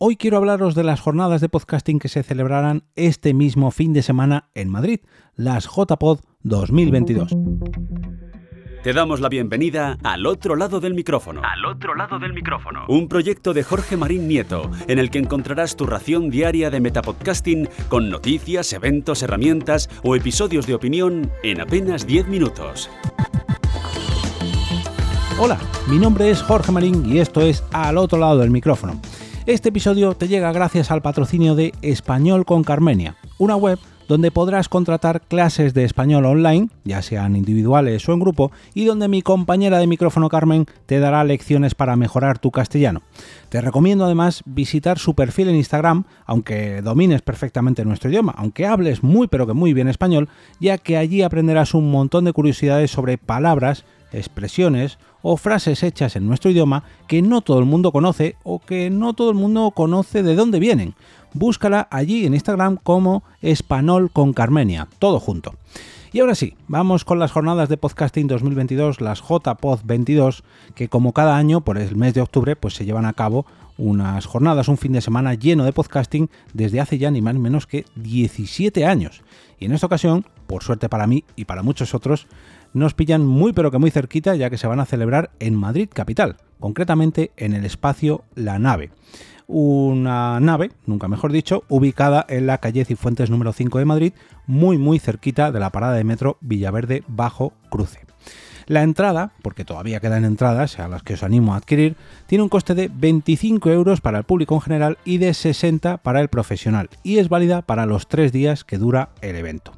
Hoy quiero hablaros de las jornadas de podcasting que se celebrarán este mismo fin de semana en Madrid, las JPod 2022. Te damos la bienvenida al otro lado del micrófono. Al otro lado del micrófono. Un proyecto de Jorge Marín Nieto, en el que encontrarás tu ración diaria de metapodcasting con noticias, eventos, herramientas o episodios de opinión en apenas 10 minutos. Hola, mi nombre es Jorge Marín y esto es Al otro lado del micrófono. Este episodio te llega gracias al patrocinio de Español con Carmenia, una web donde podrás contratar clases de español online, ya sean individuales o en grupo, y donde mi compañera de micrófono Carmen te dará lecciones para mejorar tu castellano. Te recomiendo además visitar su perfil en Instagram, aunque domines perfectamente nuestro idioma, aunque hables muy pero que muy bien español, ya que allí aprenderás un montón de curiosidades sobre palabras, expresiones o frases hechas en nuestro idioma que no todo el mundo conoce o que no todo el mundo conoce de dónde vienen. Búscala allí en Instagram como Espanol con Carmenia, todo junto. Y ahora sí, vamos con las jornadas de podcasting 2022, las JPod 22, que como cada año por el mes de octubre pues se llevan a cabo unas jornadas, un fin de semana lleno de podcasting desde hace ya ni más ni menos que 17 años. Y en esta ocasión, por suerte para mí y para muchos otros, nos pillan muy pero que muy cerquita ya que se van a celebrar en Madrid capital, concretamente en el espacio La Nave. Una nave, nunca mejor dicho, ubicada en la calle Cifuentes número 5 de Madrid, muy muy cerquita de la parada de metro Villaverde Bajo Cruce. La entrada, porque todavía quedan entradas a las que os animo a adquirir, tiene un coste de 25 euros para el público en general y de 60 para el profesional, y es válida para los tres días que dura el evento.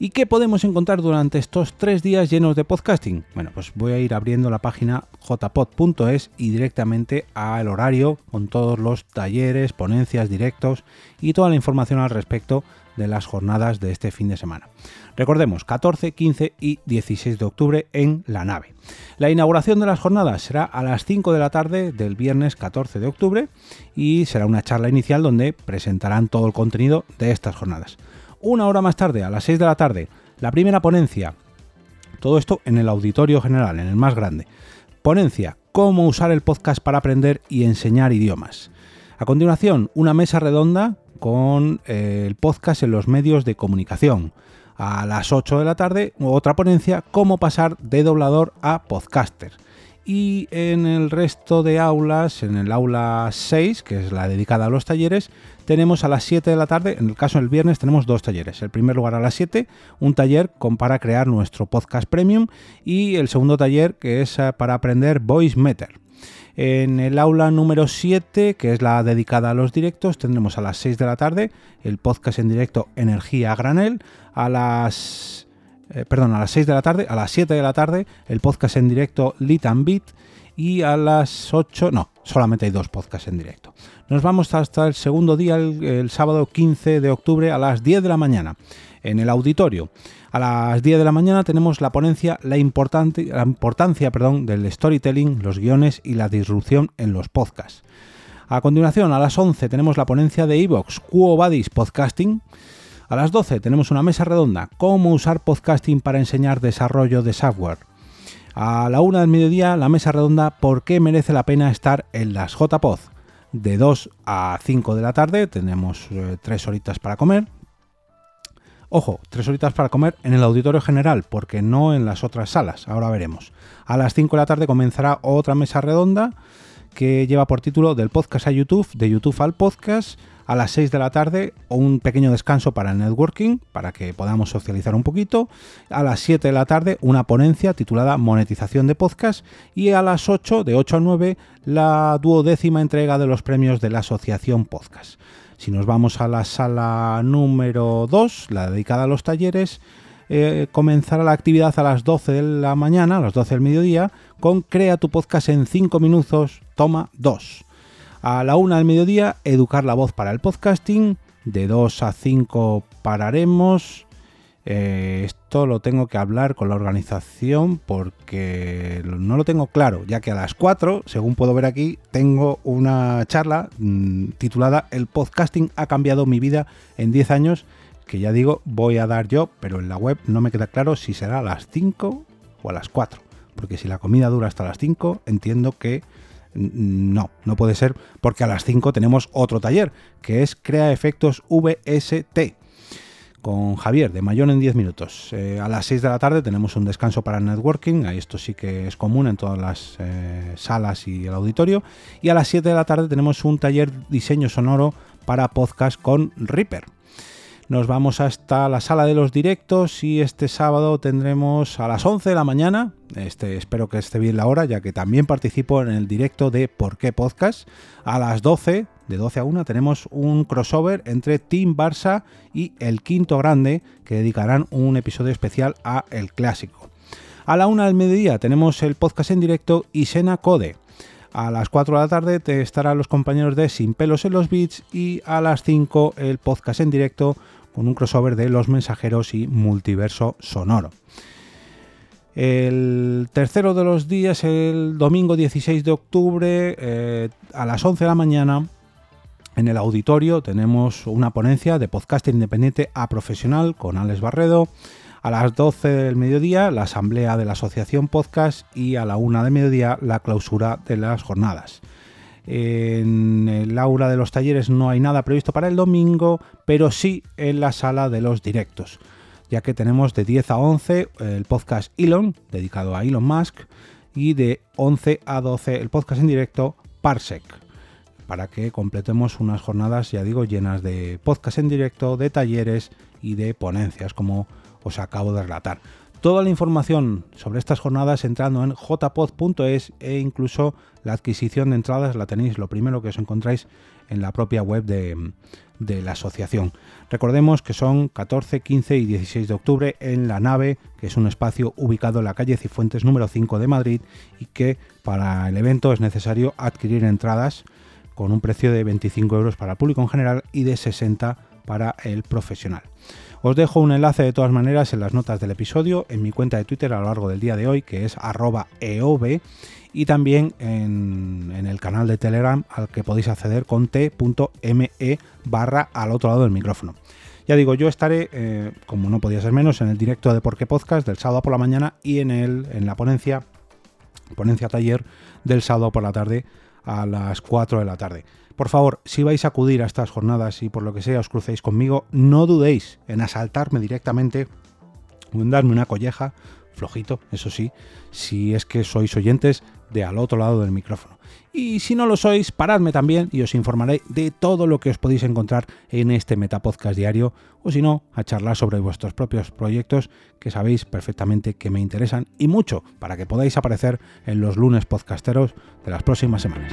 ¿Y qué podemos encontrar durante estos tres días llenos de podcasting? Bueno, pues voy a ir abriendo la página jpod.es y directamente al horario con todos los talleres, ponencias, directos y toda la información al respecto de las jornadas de este fin de semana. Recordemos, 14, 15 y 16 de octubre en la nave. La inauguración de las jornadas será a las 5 de la tarde del viernes 14 de octubre y será una charla inicial donde presentarán todo el contenido de estas jornadas. Una hora más tarde, a las 6 de la tarde, la primera ponencia. Todo esto en el auditorio general, en el más grande. Ponencia, cómo usar el podcast para aprender y enseñar idiomas. A continuación, una mesa redonda con eh, el podcast en los medios de comunicación. A las 8 de la tarde, otra ponencia, cómo pasar de doblador a podcaster y en el resto de aulas, en el aula 6, que es la dedicada a los talleres, tenemos a las 7 de la tarde, en el caso del viernes tenemos dos talleres. El primer lugar a las 7, un taller para crear nuestro podcast premium y el segundo taller que es eh, para aprender Voice Meter. En el aula número 7, que es la dedicada a los directos, tendremos a las 6 de la tarde el podcast en directo Energía Granel, a las eh, perdón, a las 6 de la tarde, a las 7 de la tarde, el podcast en directo Lit and Beat y a las 8, no, solamente hay dos podcasts en directo. Nos vamos hasta el segundo día, el, sábado 15 de octubre a las 10 de la mañana, en el auditorio. A las 10 de la mañana tenemos la ponencia La, importante, la importancia perdón, del storytelling, los guiones y la disrupción en los podcasts. A continuación, a las 11 tenemos la ponencia de Evox, Quo Vadis Podcasting. A las 12 tenemos una mesa redonda, cómo usar podcasting para enseñar desarrollo de software. A la una del mediodía, la mesa redonda, por qué merece la pena estar en las JPod. De 2 a 5 de la tarde tenemos 3 eh, horitas para comer. Ojo, 3 horitas para comer en el auditorio general, porque no en las otras salas, ahora veremos. A las 5 de la tarde comenzará otra mesa redonda que lleva por título del podcast a YouTube, de YouTube al podcast a las 6 de la tarde un pequeño descanso para el networking, para que podamos socializar un poquito. A las 7 de la tarde una ponencia titulada Monetización de Podcast. Y a las 8, de 8 a 9, la duodécima entrega de los premios de la Asociación Podcast. Si nos vamos a la sala número 2, la dedicada a los talleres, eh, comenzará la actividad a las 12 de la mañana, a las 12 del mediodía, con Crea tu podcast en 5 minutos, toma 2. A la una del mediodía, educar la voz para el podcasting. De 2 a 5 pararemos. Eh, esto lo tengo que hablar con la organización porque no lo tengo claro, ya que a las 4, según puedo ver aquí, tengo una charla mm, titulada El podcasting ha cambiado mi vida en 10 años, que ya digo, voy a dar yo, pero en la web no me queda claro si será a las 5 o a las 4, porque si la comida dura hasta las 5, entiendo que No, no puede ser porque a las 5 tenemos otro taller, que es Crea Efectos VST con Javier de Mayor en 10 minutos. Eh, a las 6 de la tarde tenemos un descanso para networking, esto sí que es común en todas las eh, salas y el auditorio. Y a las 7 de la tarde tenemos un taller diseño sonoro para podcast con Reaper. Nos vamos hasta la sala de los directos y este sábado tendremos a las 11 de la mañana, este, espero que esté bien la hora, ya que también participo en el directo de Por qué Podcast. A las 12, de 12 a 1, tenemos un crossover entre Team Barça y El Quinto Grande, que dedicarán un episodio especial a El Clásico. A la 1 del mediodía tenemos el podcast en directo y Sena Code. A las 4 de la tarde te estarán los compañeros de Sin pelos en los beats y a las 5 el podcast en directo con un crossover de Los Mensajeros y Multiverso Sonoro. El tercero de los días, el domingo 16 de octubre, eh, a las 11 de la mañana, en el auditorio tenemos una ponencia de podcaster independiente a profesional con Alex Barredo. A las 12 del mediodía, la asamblea de la Asociación Podcast y a la 1 del mediodía, la clausura de las jornadas. En el aula de los talleres no hay nada previsto para el domingo, pero sí en la sala de los directos, ya que tenemos de 10 a 11 el podcast Elon, dedicado a Elon Musk, y de 11 a 12 el podcast en directo Parsec, para que completemos unas jornadas, ya digo, llenas de podcast en directo, de talleres y de ponencias, como os acabo de relatar. Toda la información sobre estas jornadas entrando en jpod.es e incluso la adquisición de entradas la tenéis lo primero que os encontráis en la propia web de, la asociación. Recordemos que son 14, 15 y 16 de octubre en la nave, que es un espacio ubicado en la calle Cifuentes número 5 de Madrid y que para el evento es necesario adquirir entradas con un precio de 25 euros para el público en general y de 60 para el profesional. Os dejo un enlace de todas maneras en las notas del episodio, en mi cuenta de Twitter a lo largo del día de hoy, que es arroba eov, y también en, el canal de Telegram al que podéis acceder con t.me barra al otro lado del micrófono. Ya digo, yo estaré, eh, como no podía ser menos, en el directo de Porqué Podcast del sábado por la mañana y en, el, en la ponencia, ponencia taller del sábado por la tarde a las 4 de la tarde. Por favor, si vais a acudir a estas jornadas y por lo que sea os crucéis conmigo, no dudéis en asaltarme directamente en darme una colleja, flojito, eso sí, si es que sois oyentes de al otro lado del micrófono. Y si no lo sois, paradme también y os informaré de todo lo que os podéis encontrar en este Metapodcast diario, o si no, a charlar sobre vuestros propios proyectos que sabéis perfectamente que me interesan y mucho para que podáis aparecer en los lunes podcasteros de las próximas semanas.